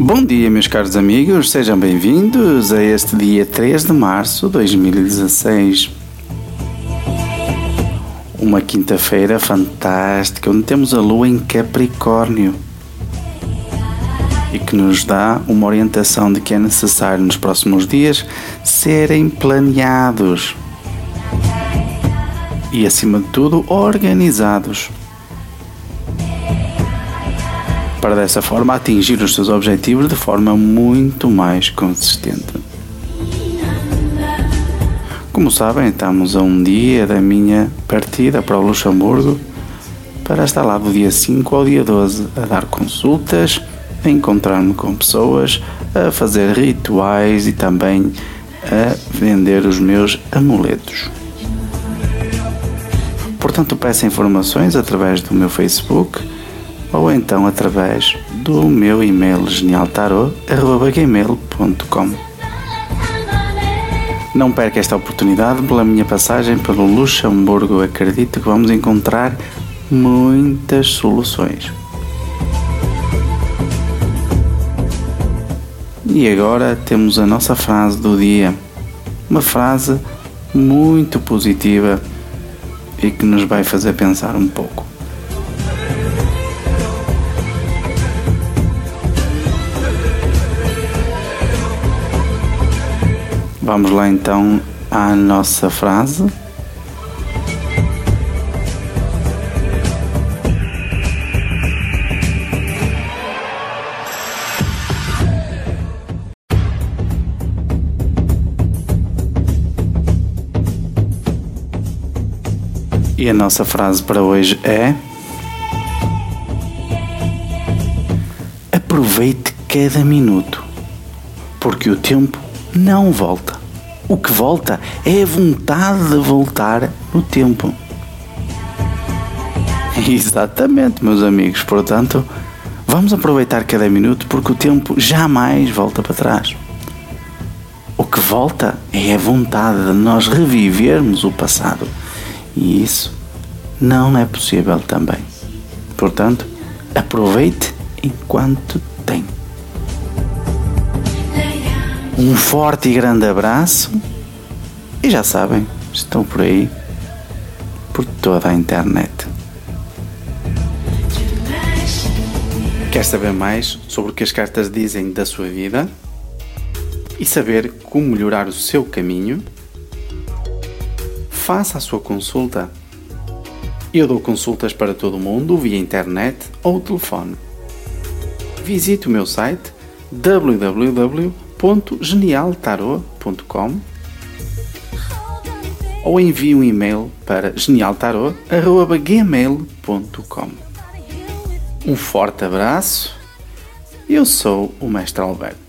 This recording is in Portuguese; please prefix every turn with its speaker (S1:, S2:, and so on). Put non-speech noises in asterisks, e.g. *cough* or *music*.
S1: Bom dia, meus caros amigos, sejam bem-vindos a este dia 3 de março de 2016. Uma quinta-feira fantástica, onde temos a lua em Capricórnio e que nos dá uma orientação de que é necessário nos próximos dias serem planeados e, acima de tudo, organizados para dessa forma atingir os seus objetivos de forma muito mais consistente. Como sabem, estamos a um dia da minha partida para o Luxemburgo para estar lá do dia 5 ao dia 12 a dar consultas, a encontrar-me com pessoas, a fazer rituais e também a vender os meus amuletos. Portanto, peço informações através do meu Facebook ou então através do meu e-mail genialtarot.gmail.com Não perca esta oportunidade pela minha passagem pelo Luxemburgo. Acredito que vamos encontrar muitas soluções. E agora temos a nossa frase do dia. Uma frase muito positiva e que nos vai fazer pensar um pouco. Vamos lá então à nossa frase. E a nossa frase para hoje é: Aproveite cada minuto, porque o tempo não volta. O que volta é a vontade de voltar no tempo. *laughs* Exatamente, meus amigos. Portanto, vamos aproveitar cada minuto porque o tempo jamais volta para trás. O que volta é a vontade de nós revivermos o passado. E isso não é possível também. Portanto, aproveite enquanto Um forte e grande abraço e já sabem, estão por aí, por toda a internet. Quer saber mais sobre o que as cartas dizem da sua vida e saber como melhorar o seu caminho? Faça a sua consulta. Eu dou consultas para todo o mundo via internet ou telefone. Visite o meu site www genialtarot.com ou envie um e-mail para genialtarot.gmail.com Um forte abraço. Eu sou o Mestre Alberto.